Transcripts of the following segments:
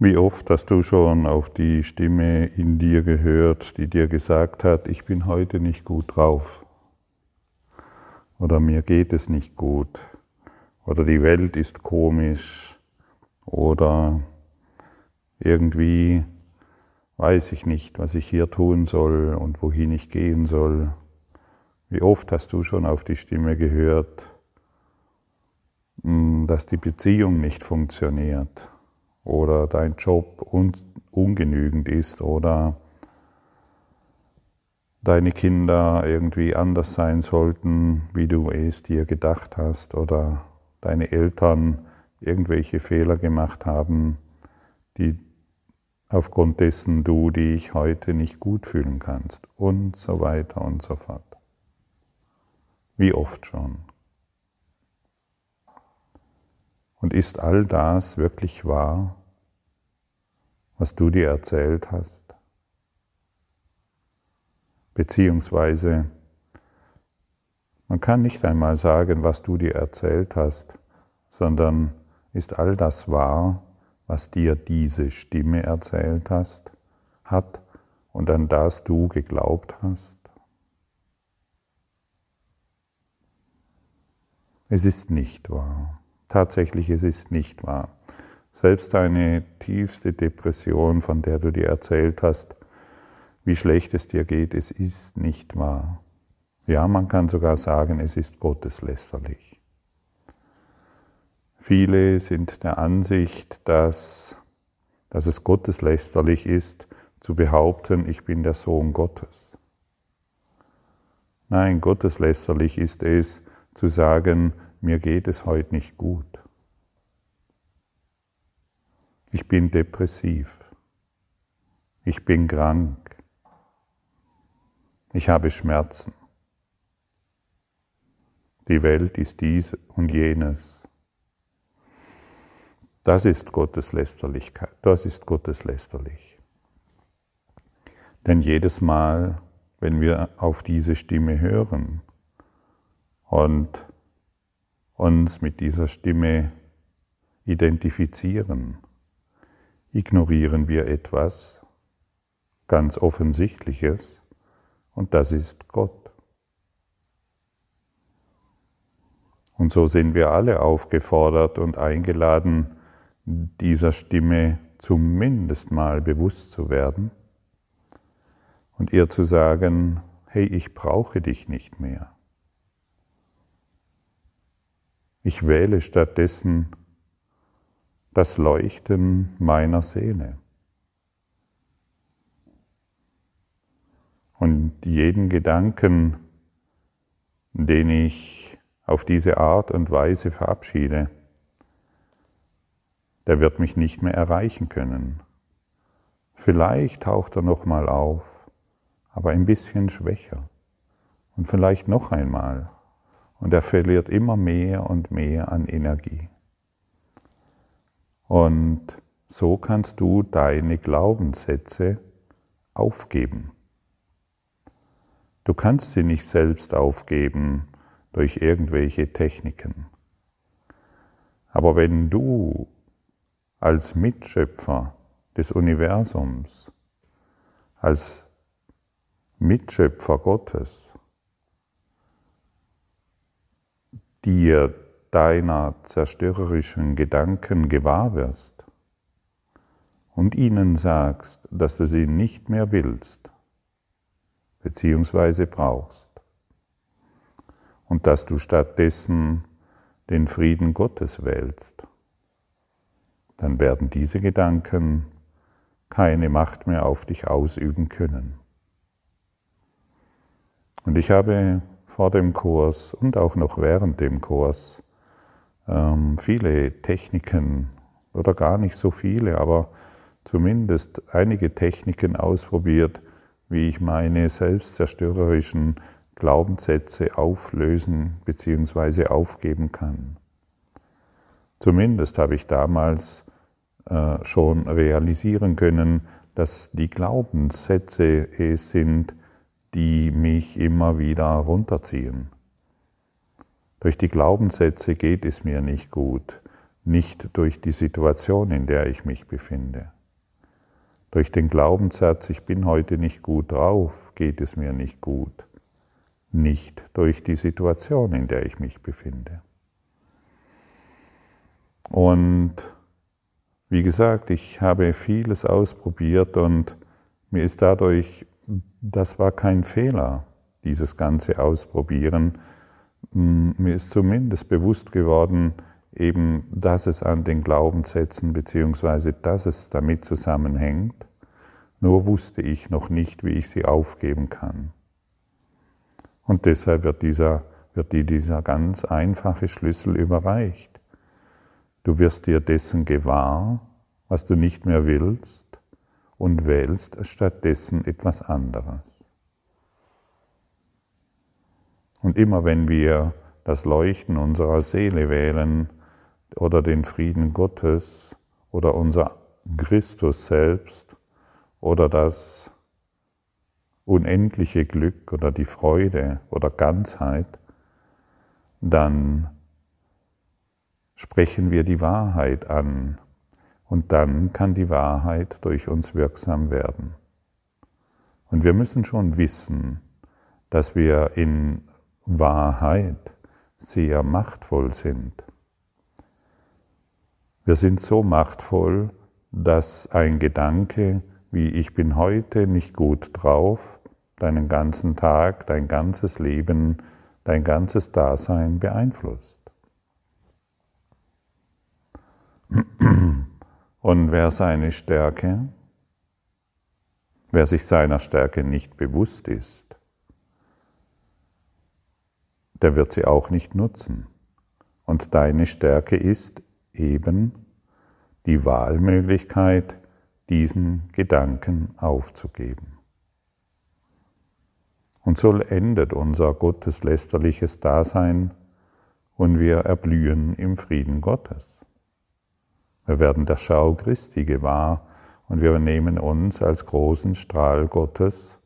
Wie oft hast du schon auf die Stimme in dir gehört, die dir gesagt hat, ich bin heute nicht gut drauf? Oder mir geht es nicht gut? Oder die Welt ist komisch? Oder irgendwie weiß ich nicht, was ich hier tun soll und wohin ich gehen soll. Wie oft hast du schon auf die Stimme gehört, hm, dass die Beziehung nicht funktioniert oder dein Job un ungenügend ist oder deine Kinder irgendwie anders sein sollten, wie du es dir gedacht hast oder deine Eltern irgendwelche Fehler gemacht haben, die aufgrund dessen du dich heute nicht gut fühlen kannst und so weiter und so fort. Wie oft schon. Und ist all das wirklich wahr, was du dir erzählt hast? Beziehungsweise, man kann nicht einmal sagen, was du dir erzählt hast, sondern ist all das wahr, was dir diese Stimme erzählt hast, hat und an das du geglaubt hast? Es ist nicht wahr. Tatsächlich, es ist nicht wahr. Selbst deine tiefste Depression, von der du dir erzählt hast, wie schlecht es dir geht, es ist nicht wahr. Ja, man kann sogar sagen, es ist gotteslästerlich. Viele sind der Ansicht, dass, dass es gotteslästerlich ist, zu behaupten, ich bin der Sohn Gottes. Nein, gotteslästerlich ist es, zu sagen, mir geht es heute nicht gut. Ich bin depressiv. Ich bin krank. Ich habe Schmerzen. Die Welt ist dies und jenes. Das ist Gotteslästerlichkeit. Das ist Gotteslästerlich. Denn jedes Mal, wenn wir auf diese Stimme hören und uns mit dieser Stimme identifizieren, ignorieren wir etwas ganz Offensichtliches und das ist Gott. Und so sind wir alle aufgefordert und eingeladen, dieser Stimme zumindest mal bewusst zu werden und ihr zu sagen, hey, ich brauche dich nicht mehr. Ich wähle stattdessen das Leuchten meiner Seele. Und jeden Gedanken, den ich auf diese Art und Weise verabschiede, der wird mich nicht mehr erreichen können. Vielleicht taucht er nochmal auf, aber ein bisschen schwächer. Und vielleicht noch einmal und er verliert immer mehr und mehr an Energie. Und so kannst du deine Glaubenssätze aufgeben. Du kannst sie nicht selbst aufgeben durch irgendwelche Techniken. Aber wenn du als Mitschöpfer des Universums, als Mitschöpfer Gottes, dir deiner zerstörerischen Gedanken gewahr wirst und ihnen sagst, dass du sie nicht mehr willst beziehungsweise brauchst und dass du stattdessen den Frieden Gottes wählst, dann werden diese Gedanken keine Macht mehr auf dich ausüben können. Und ich habe vor dem Kurs und auch noch während dem Kurs ähm, viele Techniken oder gar nicht so viele, aber zumindest einige Techniken ausprobiert, wie ich meine selbstzerstörerischen Glaubenssätze auflösen bzw. aufgeben kann. Zumindest habe ich damals äh, schon realisieren können, dass die Glaubenssätze es sind, die mich immer wieder runterziehen. Durch die Glaubenssätze geht es mir nicht gut. nicht durch die Situation, in der ich mich befinde. Durch den Glaubenssatz, ich bin heute nicht gut drauf, geht es mir nicht gut. Nicht durch die Situation, in der ich mich befinde. Und wie gesagt, ich habe vieles ausprobiert und mir ist dadurch, das war kein Fehler, dieses ganze Ausprobieren. Mir ist zumindest bewusst geworden, eben, dass es an den Glaubenssätzen beziehungsweise dass es damit zusammenhängt. Nur wusste ich noch nicht, wie ich sie aufgeben kann. Und deshalb wird dieser, wird dir dieser ganz einfache Schlüssel überreicht. Du wirst dir dessen gewahr, was du nicht mehr willst, und wählst stattdessen etwas anderes. Und immer wenn wir das Leuchten unserer Seele wählen oder den Frieden Gottes oder unser Christus selbst oder das unendliche Glück oder die Freude oder Ganzheit, dann sprechen wir die Wahrheit an und dann kann die Wahrheit durch uns wirksam werden. Und wir müssen schon wissen, dass wir in Wahrheit sehr machtvoll sind. Wir sind so machtvoll, dass ein Gedanke wie ich bin heute nicht gut drauf, deinen ganzen Tag, dein ganzes Leben, dein ganzes Dasein beeinflusst. Und wer seine Stärke, wer sich seiner Stärke nicht bewusst ist, der wird sie auch nicht nutzen. Und deine Stärke ist eben die Wahlmöglichkeit, diesen Gedanken aufzugeben. Und so endet unser gotteslästerliches Dasein und wir erblühen im Frieden Gottes. Wir werden der Schau Christi gewahr und wir nehmen uns als großen Strahl Gottes.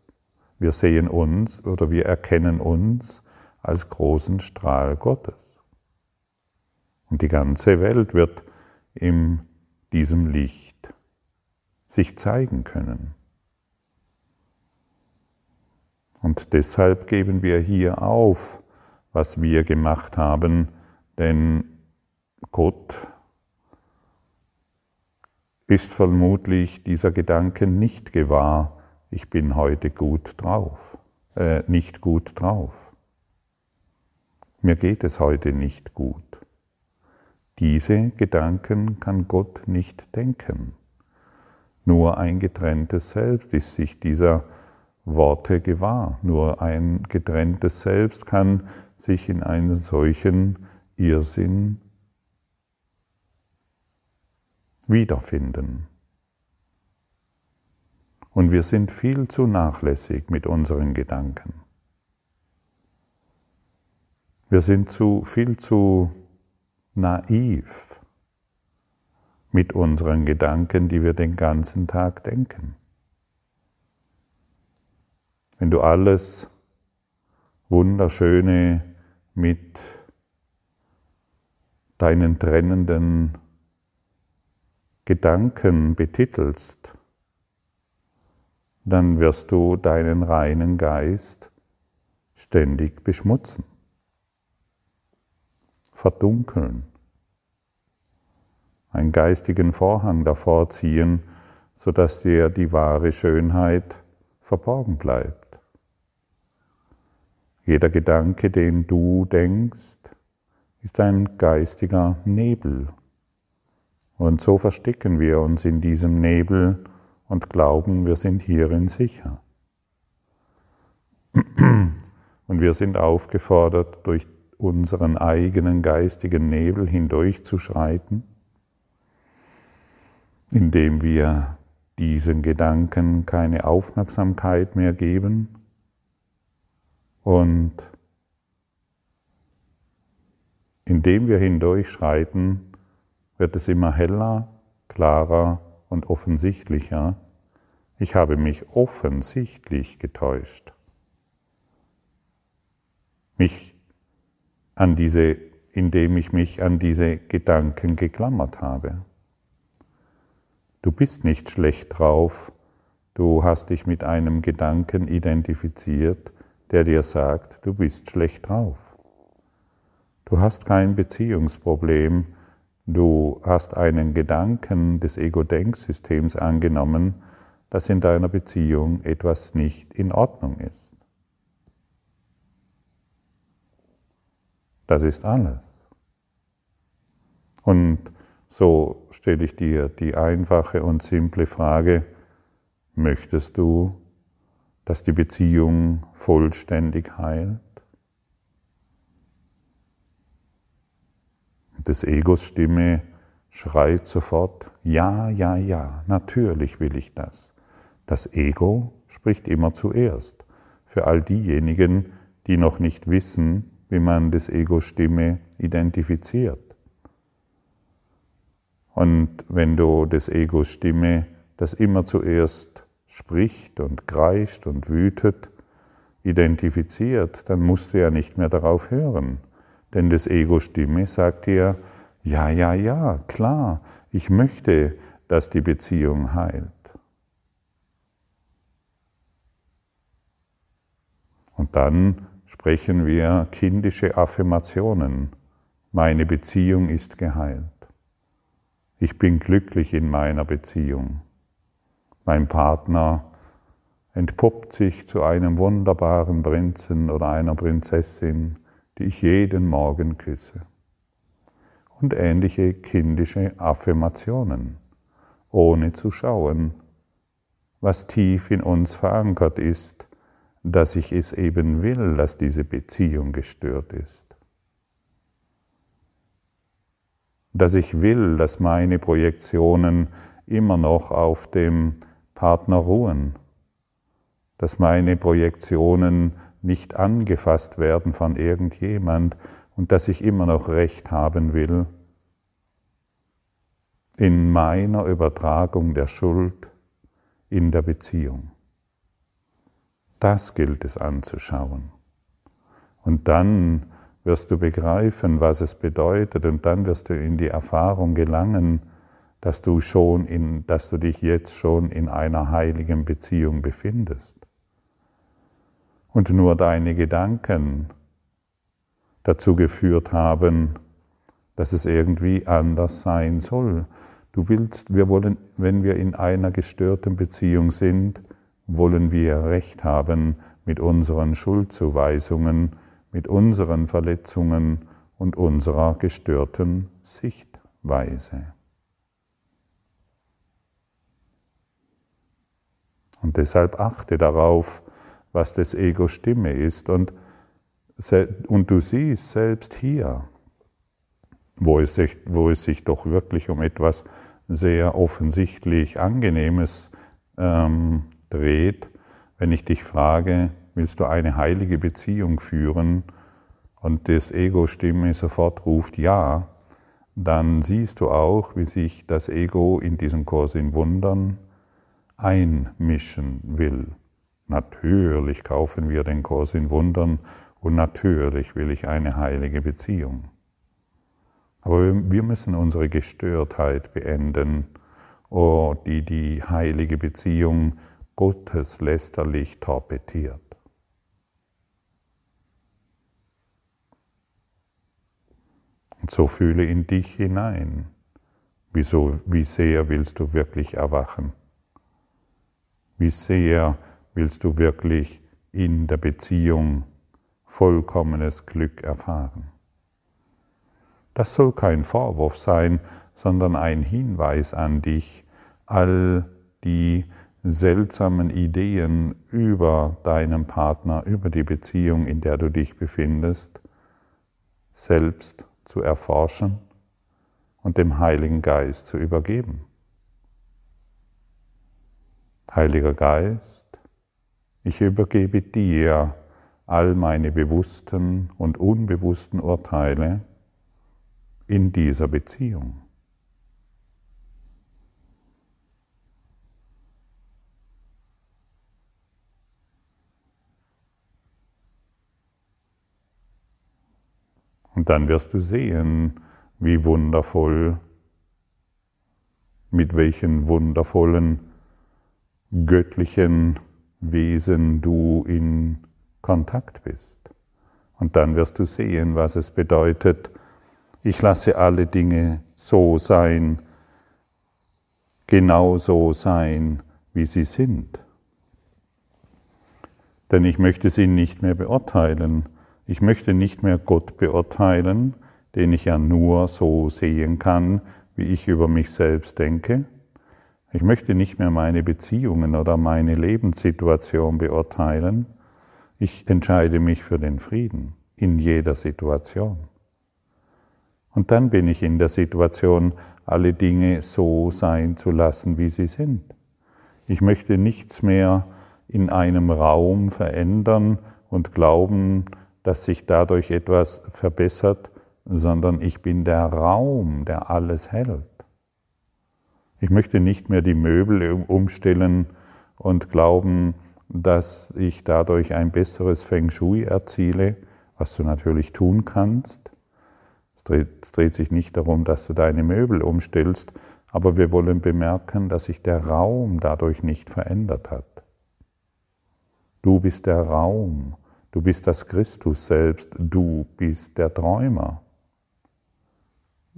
Wir sehen uns oder wir erkennen uns als großen Strahl Gottes. Und die ganze Welt wird in diesem Licht sich zeigen können. Und deshalb geben wir hier auf, was wir gemacht haben, denn Gott ist vermutlich dieser Gedanke nicht gewahr, ich bin heute gut drauf, äh, nicht gut drauf. Mir geht es heute nicht gut. Diese Gedanken kann Gott nicht denken. Nur ein getrenntes Selbst ist sich dieser Worte gewahr. Nur ein getrenntes Selbst kann sich in einen solchen Irrsinn wiederfinden. Und wir sind viel zu nachlässig mit unseren Gedanken. Wir sind zu, viel zu naiv mit unseren Gedanken, die wir den ganzen Tag denken. Wenn du alles Wunderschöne mit deinen trennenden Gedanken betitelst, dann wirst du deinen reinen Geist ständig beschmutzen, verdunkeln, einen geistigen Vorhang davor ziehen, sodass dir die wahre Schönheit verborgen bleibt. Jeder Gedanke, den du denkst, ist ein geistiger Nebel, und so verstecken wir uns in diesem Nebel und glauben, wir sind hierin sicher. Und wir sind aufgefordert, durch unseren eigenen geistigen Nebel hindurchzuschreiten, indem wir diesen Gedanken keine Aufmerksamkeit mehr geben und indem wir hindurchschreiten, wird es immer heller, klarer und offensichtlicher. Ich habe mich offensichtlich getäuscht. Mich an diese indem ich mich an diese Gedanken geklammert habe. Du bist nicht schlecht drauf, du hast dich mit einem Gedanken identifiziert, der dir sagt, du bist schlecht drauf. Du hast kein Beziehungsproblem, du hast einen Gedanken des Ego-Denksystems angenommen, dass in deiner Beziehung etwas nicht in Ordnung ist. Das ist alles. Und so stelle ich dir die einfache und simple Frage, möchtest du, dass die Beziehung vollständig heilt? des Egos Stimme schreit sofort, ja, ja, ja, natürlich will ich das. Das Ego spricht immer zuerst. Für all diejenigen, die noch nicht wissen, wie man das Ego Stimme identifiziert. Und wenn du des Egos Stimme, das immer zuerst spricht und kreischt und wütet, identifiziert, dann musst du ja nicht mehr darauf hören. Denn das Ego Stimme sagt dir, ja, ja, ja, klar, ich möchte, dass die Beziehung heilt. Und dann sprechen wir kindische Affirmationen. Meine Beziehung ist geheilt. Ich bin glücklich in meiner Beziehung. Mein Partner entpuppt sich zu einem wunderbaren Prinzen oder einer Prinzessin, die ich jeden Morgen küsse. Und ähnliche kindische Affirmationen, ohne zu schauen, was tief in uns verankert ist, dass ich es eben will, dass diese Beziehung gestört ist. dass ich will, dass meine Projektionen immer noch auf dem Partner ruhen, dass meine Projektionen nicht angefasst werden von irgendjemand und dass ich immer noch Recht haben will in meiner Übertragung der Schuld in der Beziehung. Das gilt es anzuschauen. Und dann wirst du begreifen, was es bedeutet und dann wirst du in die Erfahrung gelangen, dass du schon in, dass du dich jetzt schon in einer heiligen Beziehung befindest. Und nur deine Gedanken dazu geführt haben, dass es irgendwie anders sein soll. Du willst, wir wollen, wenn wir in einer gestörten Beziehung sind, wollen wir Recht haben mit unseren Schuldzuweisungen, mit unseren Verletzungen und unserer gestörten Sichtweise. Und deshalb achte darauf, was das Ego Stimme ist. Und, und du siehst selbst hier, wo es, sich, wo es sich doch wirklich um etwas sehr offensichtlich Angenehmes ähm, dreht, wenn ich dich frage, willst du eine heilige Beziehung führen und das Ego-Stimme sofort ruft Ja, dann siehst du auch, wie sich das Ego in diesen Kurs in Wundern einmischen will. Natürlich kaufen wir den Kurs in Wundern und natürlich will ich eine heilige Beziehung. Aber wir müssen unsere Gestörtheit beenden, oh, die die heilige Beziehung Gottes lästerlich torpediert. Und so fühle in dich hinein. Wieso, wie sehr willst du wirklich erwachen? Wie sehr willst du wirklich in der Beziehung vollkommenes Glück erfahren? Das soll kein Vorwurf sein, sondern ein Hinweis an dich, all die seltsamen Ideen über deinen Partner, über die Beziehung, in der du dich befindest, selbst zu erforschen und dem Heiligen Geist zu übergeben. Heiliger Geist, ich übergebe dir all meine bewussten und unbewussten Urteile in dieser Beziehung. Dann wirst du sehen, wie wundervoll, mit welchen wundervollen göttlichen Wesen du in Kontakt bist. Und dann wirst du sehen, was es bedeutet, ich lasse alle Dinge so sein, genau so sein, wie sie sind. Denn ich möchte sie nicht mehr beurteilen. Ich möchte nicht mehr Gott beurteilen, den ich ja nur so sehen kann, wie ich über mich selbst denke. Ich möchte nicht mehr meine Beziehungen oder meine Lebenssituation beurteilen. Ich entscheide mich für den Frieden in jeder Situation. Und dann bin ich in der Situation, alle Dinge so sein zu lassen, wie sie sind. Ich möchte nichts mehr in einem Raum verändern und glauben, dass sich dadurch etwas verbessert, sondern ich bin der Raum, der alles hält. Ich möchte nicht mehr die Möbel umstellen und glauben, dass ich dadurch ein besseres Feng Shui erziele, was du natürlich tun kannst. Es dreht, es dreht, sich nicht darum, dass du deine Möbel umstellst, aber wir wollen bemerken, dass sich der Raum dadurch nicht verändert hat. Du bist der Raum, du bist das Christus selbst, du bist der Träumer.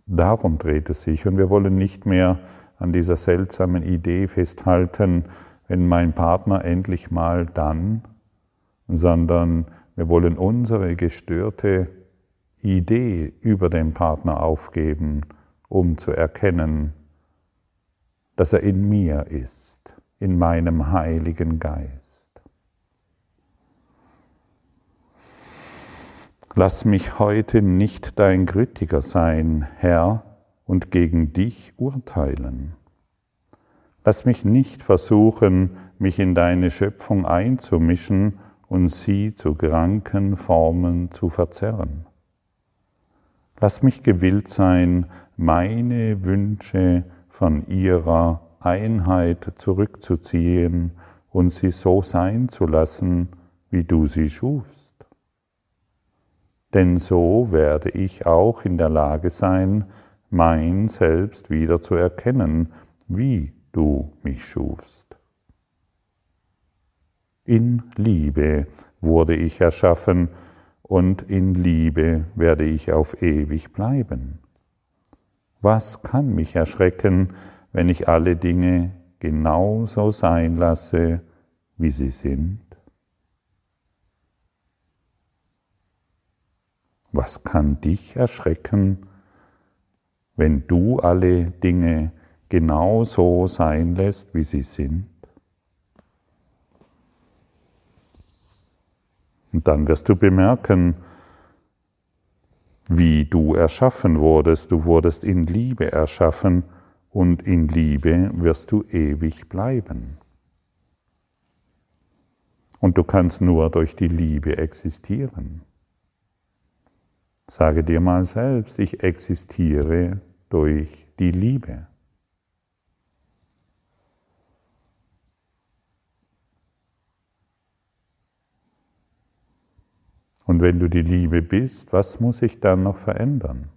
Darum dreht es sich und wir wollen nicht mehr an dieser seltsamen Idee festhalten, wenn mein Partner endlich mal dann, sondern wir wollen unsere gestörte Idee über den Partner aufgeben, um zu erkennen, dass er in mir ist, in meinem Heiligen Geist. Lass mich heute nicht dein Kritiker sein, Herr, und gegen dich urteilen. Lass mich nicht versuchen, mich in deine Schöpfung einzumischen und sie zu kranken Formen zu verzerren. Lass mich gewillt sein, meine Wünsche von ihrer Einheit zurückzuziehen und sie so sein zu lassen, wie du sie schufst. Denn so werde ich auch in der Lage sein, mein Selbst wieder zu erkennen, wie du mich schufst. In Liebe wurde ich erschaffen, und in Liebe werde ich auf ewig bleiben. Was kann mich erschrecken, wenn ich alle Dinge genauso sein lasse, wie sie sind? Was kann dich erschrecken, wenn du alle Dinge genauso sein lässt, wie sie sind? Und dann wirst du bemerken, wie du erschaffen wurdest. Du wurdest in Liebe erschaffen und in Liebe wirst du ewig bleiben. Und du kannst nur durch die Liebe existieren. Sage dir mal selbst, ich existiere durch die Liebe. Und wenn du die Liebe bist, was muss sich dann noch verändern?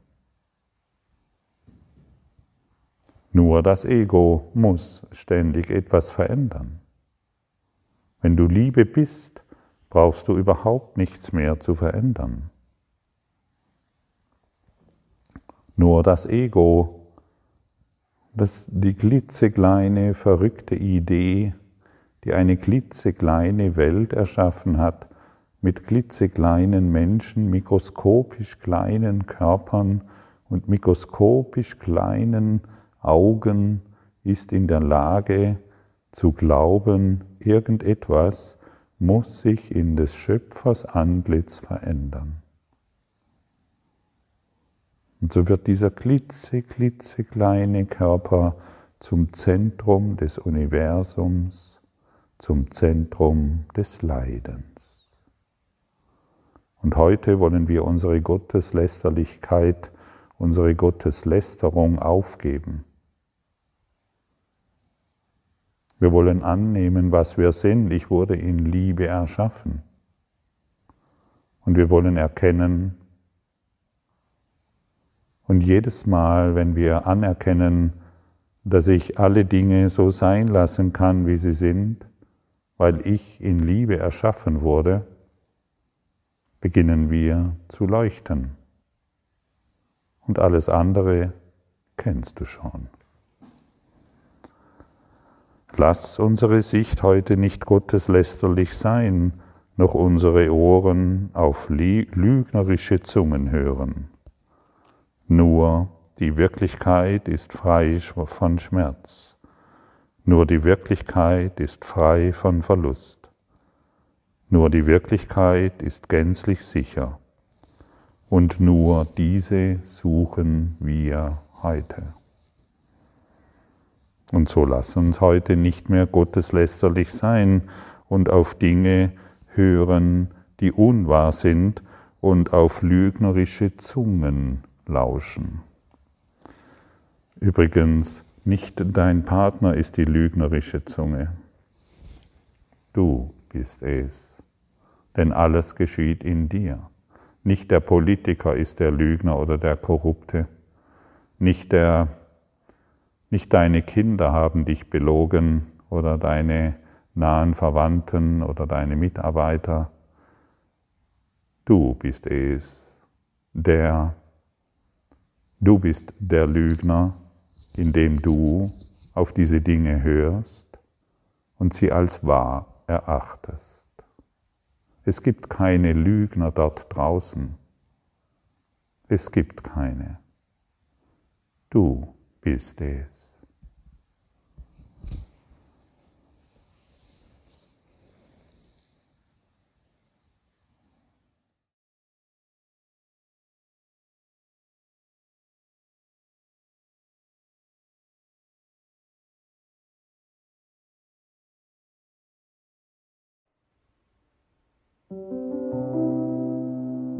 Nur das Ego muss ständig etwas verändern. Wenn du Liebe bist, brauchst du überhaupt nichts mehr zu verändern. Nur das Ego, das die klitzekleine, verrückte Idee, die eine klitzekleine Welt erschaffen hat, mit klitzekleinen Menschen, mikroskopisch kleinen Körpern und mikroskopisch kleinen Augen ist in der Lage zu glauben, irgendetwas muss sich in des Schöpfers Antlitz verändern. Und so wird dieser klitze, klitzekleine Körper zum Zentrum des Universums, zum Zentrum des Leidens. Und heute wollen wir unsere Gotteslästerlichkeit, unsere Gotteslästerung aufgeben. Wir wollen annehmen, was wir sind. Ich wurde in Liebe erschaffen. Und wir wollen erkennen, Und jedes Mal, wenn wir anerkennen, dass ich alle Dinge so sein lassen kann, wie sie sind, weil ich in Liebe erschaffen wurde, beginnen wir zu leuchten. Und alles andere kennst du schon. Lass unsere Sicht heute nicht gotteslästerlich sein, noch unsere Ohren auf lügnerische Zungen hören. Nur die Wirklichkeit ist frei von Schmerz. Nur die Wirklichkeit ist frei von Verlust. Nur die Wirklichkeit ist gänzlich sicher. Und nur diese suchen wir heute. Und so lass uns heute nicht mehr gotteslästerlich sein und auf Dinge hören, die unwahr sind und auf lügnerische Zungen lauschen. Übrigens, nicht dein Partner ist die lügnerische Zunge. Du bist es. Denn alles geschieht in dir. Nicht der Politiker ist der Lügner oder der Korrupte. Nicht, der, nicht deine Kinder haben dich belogen oder deine nahen Verwandten oder deine Mitarbeiter. Du bist es, der Du bist der Lügner, indem du auf diese Dinge hörst und sie als wahr erachtest. Es gibt keine Lügner dort draußen. Es gibt keine. Du bist es.